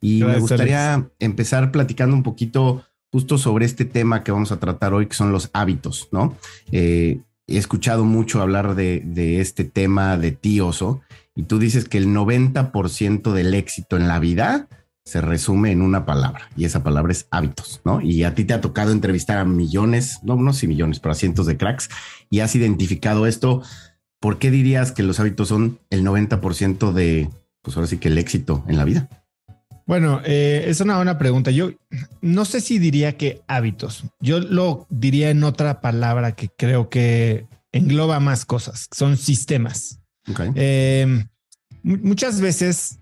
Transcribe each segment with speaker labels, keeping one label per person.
Speaker 1: Y me gustaría empezar platicando un poquito justo sobre este tema que vamos a tratar hoy, que son los hábitos, ¿no? Eh, he escuchado mucho hablar de, de, este tema de ti, Oso, y tú dices que el 90% del éxito en la vida se resume en una palabra y esa palabra es hábitos, ¿no? Y a ti te ha tocado entrevistar a millones, no, no si millones, pero a cientos de cracks y has identificado esto. ¿Por qué dirías que los hábitos son el 90% de, pues ahora sí que el éxito en la vida?
Speaker 2: Bueno, eh, es una buena pregunta. Yo no sé si diría que hábitos. Yo lo diría en otra palabra que creo que engloba más cosas. Son sistemas. Eh, muchas veces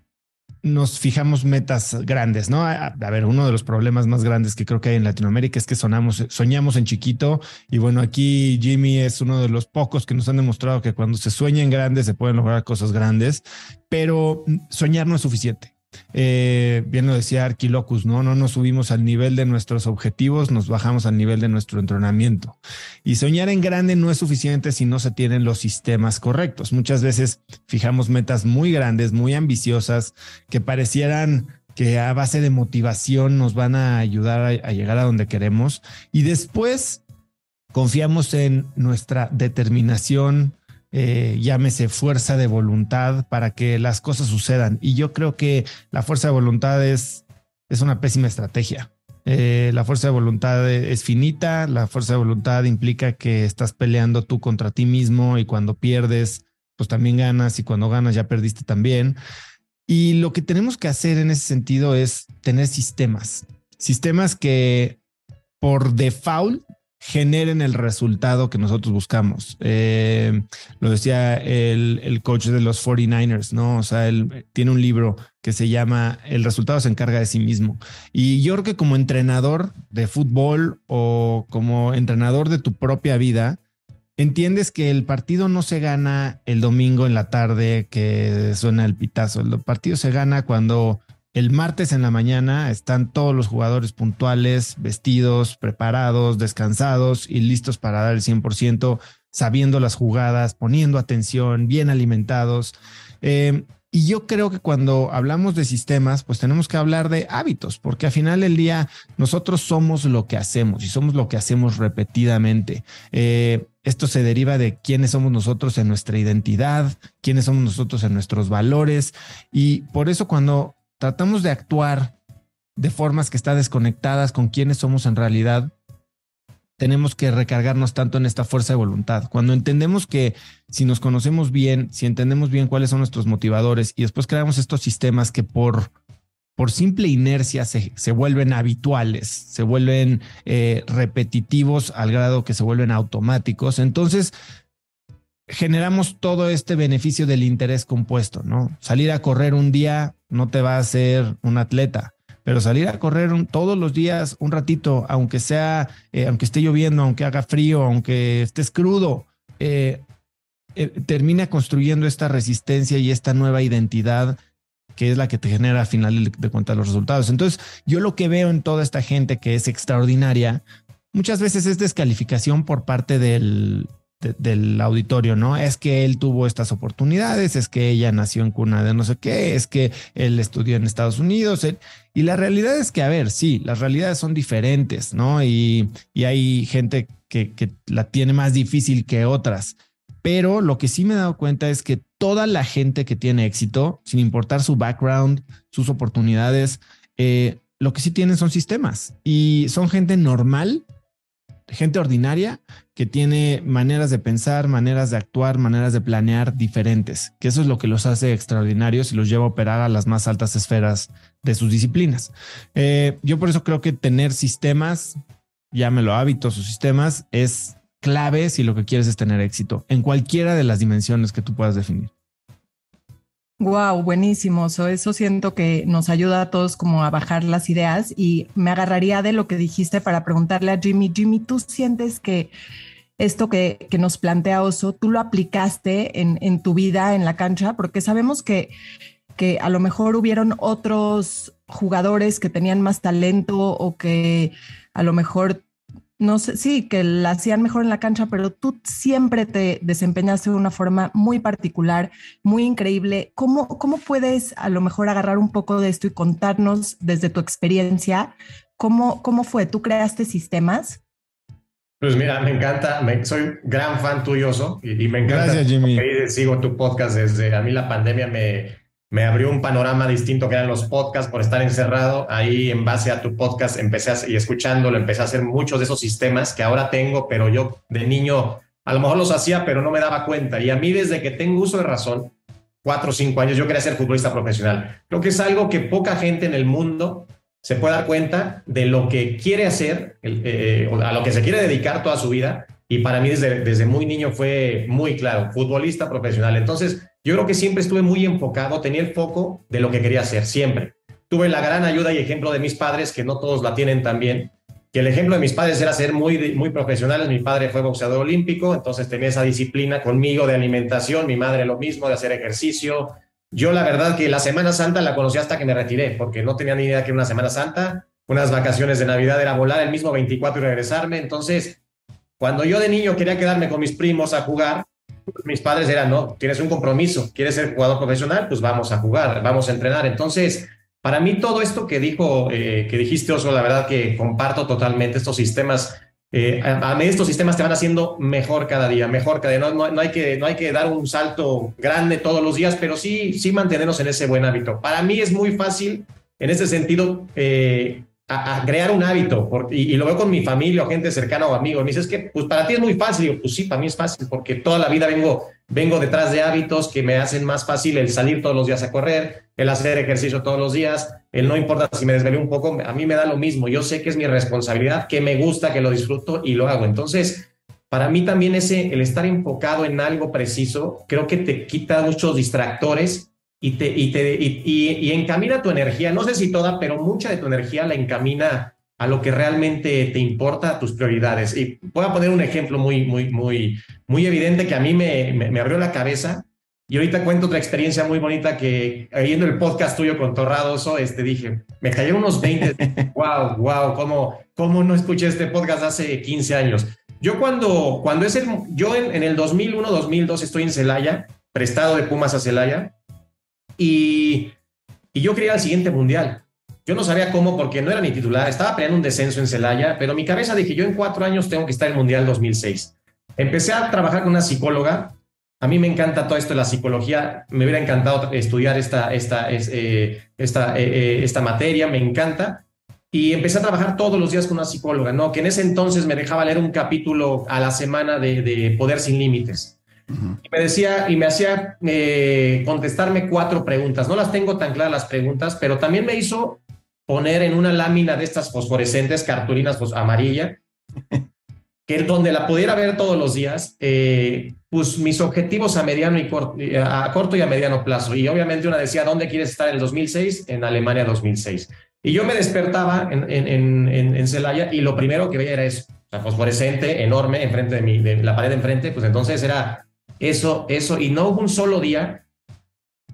Speaker 2: nos fijamos metas grandes, ¿no? A, ver, uno de los problemas más grandes que creo que hay en Latinoamérica es que sonamos, soñamos en chiquito y bueno, aquí Jimmy es uno de los pocos que nos han demostrado que cuando se sueña en grande se pueden lograr cosas grandes, pero soñar no es suficiente. Eh, bien lo decía Arquilocus, ¿no? No nos subimos al nivel de nuestros objetivos, nos bajamos al nivel de nuestro entrenamiento. Y soñar en grande no es suficiente si no se tienen los sistemas correctos. Muchas veces fijamos metas muy grandes, muy ambiciosas, que parecieran que a base de motivación nos van a ayudar a llegar a donde queremos. Y después confiamos en nuestra determinación, eh, llámese fuerza de voluntad para que las cosas sucedan. Y yo creo que la fuerza de voluntad es, es una pésima estrategia. Eh, la fuerza de voluntad es finita, la fuerza de voluntad implica que estás peleando tú contra ti mismo y cuando pierdes, pues también ganas y cuando ganas ya perdiste también. Y lo que tenemos que hacer en ese sentido es tener sistemas, sistemas que por default generen el resultado que nosotros buscamos. Eh, lo decía el, el, coach de los 49ers, ¿no? O sea, él tiene un libro que se llama El resultado se encarga de sí mismo. Y yo creo que como entrenador de fútbol o como entrenador de tu propia vida, entiendes que el partido no se gana el domingo en la tarde que suena el pitazo. El partido se gana cuando el martes en la mañana están todos los jugadores puntuales, vestidos, preparados, descansados y listos para dar el 100%, sabiendo las jugadas, poniendo atención, bien alimentados. Eh, y yo creo que cuando hablamos de sistemas, pues tenemos que hablar de hábitos, porque al final del día nosotros somos lo que hacemos y somos lo que hacemos repetidamente. Eh, esto se deriva de quiénes somos nosotros en nuestra identidad, quiénes somos nosotros en nuestros valores. Y por eso cuando tratamos de actuar de formas que están desconectadas con quiénes somos en realidad, tenemos que recargarnos tanto en esta fuerza de voluntad. Cuando entendemos que si nos conocemos bien, si entendemos bien cuáles son nuestros motivadores y después creamos estos sistemas que por, por simple inercia se, se vuelven habituales, se vuelven eh, repetitivos al grado que se vuelven automáticos, entonces generamos todo este beneficio del interés compuesto, ¿no? Salir a correr un día no te va a hacer un atleta, pero salir a correr todos los días un ratito, aunque sea, eh, aunque esté lloviendo, aunque haga frío, aunque estés crudo, eh, eh, termina construyendo esta resistencia y esta nueva identidad que es la que te genera al final de cuentas los resultados. Entonces, yo lo que veo en toda esta gente que es extraordinaria, muchas veces es descalificación por parte del, del auditorio, ¿no? Es que él tuvo estas oportunidades, es que ella nació en cuna de no sé qué, es que él estudió en Estados Unidos. y la realidad es que, a ver, sí, las realidades son diferentes, ¿no? Y, y hay gente que, que, la tiene más difícil que otras. Pero lo que sí me he dado cuenta es que toda la gente que tiene éxito, sin importar su background, sus oportunidades, eh, lo que sí tienen son sistemas y son gente normal gente ordinaria que tiene maneras de pensar, maneras de actuar, maneras de planear diferentes, que eso es lo que los hace extraordinarios y los lleva a operar a las más altas esferas de sus disciplinas. Eh, yo por eso creo que tener sistemas, llámelo hábitos o sistemas, es clave si lo que quieres es tener éxito en cualquiera de las dimensiones que tú puedas definir.
Speaker 3: Wow, buenísimo. eso siento que nos ayuda a todos como a bajar las ideas y me agarraría de lo que dijiste para preguntarle a Jimmy, Jimmy, ¿tú sientes que esto que, que nos plantea Oso, tú lo aplicaste en, en, tu vida en la cancha? Porque sabemos que, que a lo mejor hubieron otros jugadores que tenían más talento o que a lo mejor no sé, sí, que la hacían mejor en la cancha, pero tú siempre te desempeñaste de una forma muy particular, muy increíble. ¿Cómo, cómo puedes a lo mejor agarrar un poco de esto y contarnos desde tu experiencia cómo, cómo fue? ¿Tú creaste sistemas?
Speaker 4: Pues mira, me encanta, soy gran fan tuyo, y, y me encanta.
Speaker 2: Gracias, Jimmy.
Speaker 4: Sigo tu podcast desde, a mí la pandemia me, me abrió un panorama distinto que eran los podcasts por estar encerrado. Ahí en base a tu podcast empecé a, y escuchándolo, empecé a hacer muchos de esos sistemas que ahora tengo, pero yo de niño a lo mejor los hacía, pero no me daba cuenta. Y a mí desde que tengo uso de razón, cuatro o cinco años, yo quería ser futbolista profesional. Creo que es algo que poca gente en el mundo se puede dar cuenta de lo que quiere hacer, eh, a lo que se quiere dedicar toda su vida. Y para mí desde, desde muy niño fue muy claro, futbolista profesional. Entonces, yo creo que siempre estuve muy enfocado, tenía el foco de lo que quería hacer, siempre. Tuve la gran ayuda y ejemplo de mis padres, que no todos la tienen también, que el ejemplo de mis padres era ser muy, muy profesionales. Mi padre fue boxeador olímpico, entonces tenía esa disciplina conmigo de alimentación, mi madre lo mismo, de hacer ejercicio. Yo la verdad que la Semana Santa la conocí hasta que me retiré, porque no tenía ni idea que era una Semana Santa. Unas vacaciones de Navidad era volar el mismo 24 y regresarme. Entonces, cuando yo de niño quería quedarme con mis primos a jugar, mis padres eran, no, tienes un compromiso, quieres ser jugador profesional, pues vamos a jugar, vamos a entrenar. Entonces, para mí todo esto que dijo, eh, que dijiste, Oso, la verdad que comparto totalmente estos sistemas. Eh, a, mí estos sistemas te van haciendo mejor cada día, mejor cada día. No, hay que, no hay que dar un salto grande todos los días, pero sí, sí mantenernos en ese buen hábito. Para mí es muy fácil, en ese sentido, eh, a, crear un hábito y, lo veo con mi familia o gente cercana o amigos. Me dices que pues para ti es muy fácil. Digo, pues sí, para mí es fácil porque toda la vida vengo, vengo detrás de hábitos que me hacen más fácil el salir todos los días a correr, el hacer ejercicio todos los días, el no importa si me desvelé un poco, a mí me da lo mismo. Yo sé que es mi responsabilidad, que me gusta, que lo disfruto y lo hago. Entonces, para mí también ese, el estar enfocado en algo preciso, creo que te quita muchos distractores y, te, y, te, y, encamina tu energía, no sé si toda, pero mucha de tu energía la encamina a lo que realmente te importa, a tus prioridades. Y voy a poner un ejemplo muy, muy, muy, muy evidente que a mí me, me, abrió la cabeza. Y ahorita cuento otra experiencia muy bonita que en el podcast tuyo con Torradoso, este, dije, me cayeron unos 20, wow, wow, ¿cómo, cómo no escuché este podcast hace 15 años? Yo cuando, cuando es el, yo en, en el 2001, 2002 estoy en Celaya, prestado de Pumas a Celaya, y, yo quería el siguiente mundial. Yo no sabía cómo porque no era mi titular, estaba peleando un descenso en Celaya, pero mi cabeza dije, yo en cuatro años tengo que estar en el Mundial 2006. Empecé a trabajar con una psicóloga. A mí me encanta todo esto de la psicología. Me hubiera encantado estudiar esta, esta, eh, esta, eh, eh, esta materia, me encanta. Y empecé a trabajar todos los días con una psicóloga, ¿no? Que en ese entonces me dejaba leer un capítulo a la semana de Poder sin Límites. Y me decía y me hacía eh, contestarme cuatro preguntas. No las tengo tan claras las preguntas, pero también me hizo poner en una lámina de estas fosforescentes, cartulinas pues, amarilla, que donde la pudiera ver todos los días, eh, pues mis objetivos a mediano y corto, a corto y a mediano plazo. Y obviamente una decía, ¿dónde quieres estar en el 2006? En Alemania 2006. Y yo me despertaba en, en, en, Celaya y lo primero que veía era eso, o sea, fosforescente, enorme, enfrente de, mi, de la pared de enfrente, pues entonces era eso, eso, y no hubo un solo día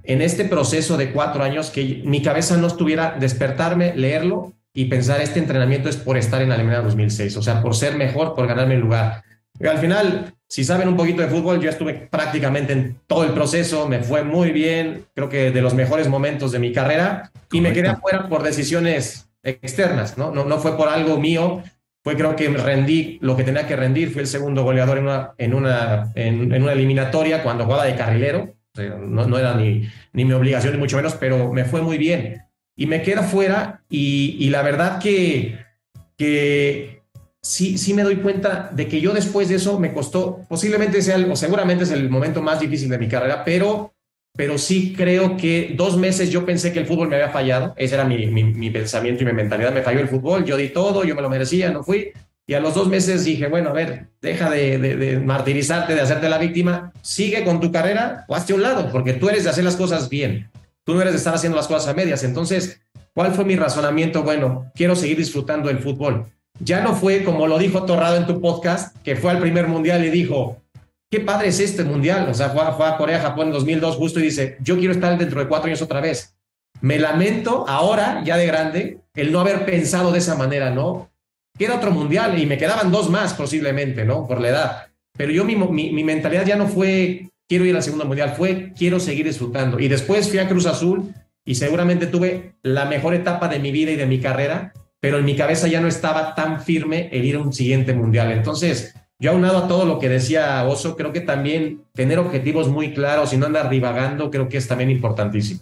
Speaker 4: en este proceso de cuatro años que mi cabeza no estuviera despertarme, leerlo y pensar este entrenamiento es por estar en Alemania 2006, o sea, por ser mejor, por ganarme el lugar. Y al final, si saben un poquito de fútbol, yo estuve prácticamente en todo el proceso, me fue muy bien, creo que de los mejores momentos de mi carrera, y me quedé afuera por decisiones externas, ¿no? ¿no? No fue por algo mío, fue creo que rendí lo que tenía que rendir, fui el segundo goleador en una, en una, en, una eliminatoria cuando jugaba de carrilero, no, era ni, ni mi obligación ni mucho menos, pero me fue muy bien. Y me queda fuera y, y la verdad que, que sí, sí me doy cuenta de que yo después de eso me costó, posiblemente sea, o seguramente es el momento más difícil de mi carrera, pero pero sí creo que dos meses yo pensé que el fútbol me había fallado, ese era mi, mi, pensamiento y mi mentalidad, me falló el fútbol, yo di todo, yo me lo merecía, no fui, y a los dos meses dije, bueno, a ver, deja de, de, martirizarte, de hacerte la víctima, sigue con tu carrera o hazte un lado, porque tú eres de hacer las cosas bien, tú no eres de estar haciendo las cosas a medias, entonces, ¿cuál fue mi razonamiento? Bueno, quiero seguir disfrutando del fútbol. Ya no fue como lo dijo Torrado en tu podcast, que fue al primer mundial y dijo, qué padre es este mundial. O sea, fue, a Corea, Japón en 2002 justo y dice, yo quiero estar dentro de cuatro años otra vez. Me lamento ahora, ya de grande, el no haber pensado de esa manera, ¿no? que era otro mundial y me quedaban dos más posiblemente, ¿no? Por la edad. Pero yo mi, mi, mi mentalidad ya no fue quiero ir al segundo mundial, fue quiero seguir disfrutando. Y después fui a Cruz Azul y seguramente tuve la mejor etapa de mi vida y de mi carrera, pero en mi cabeza ya no estaba tan firme el ir a un siguiente mundial. Entonces, yo aunado a todo lo que decía Oso, creo que también tener objetivos muy claros y no andar divagando, creo que es también importantísimo.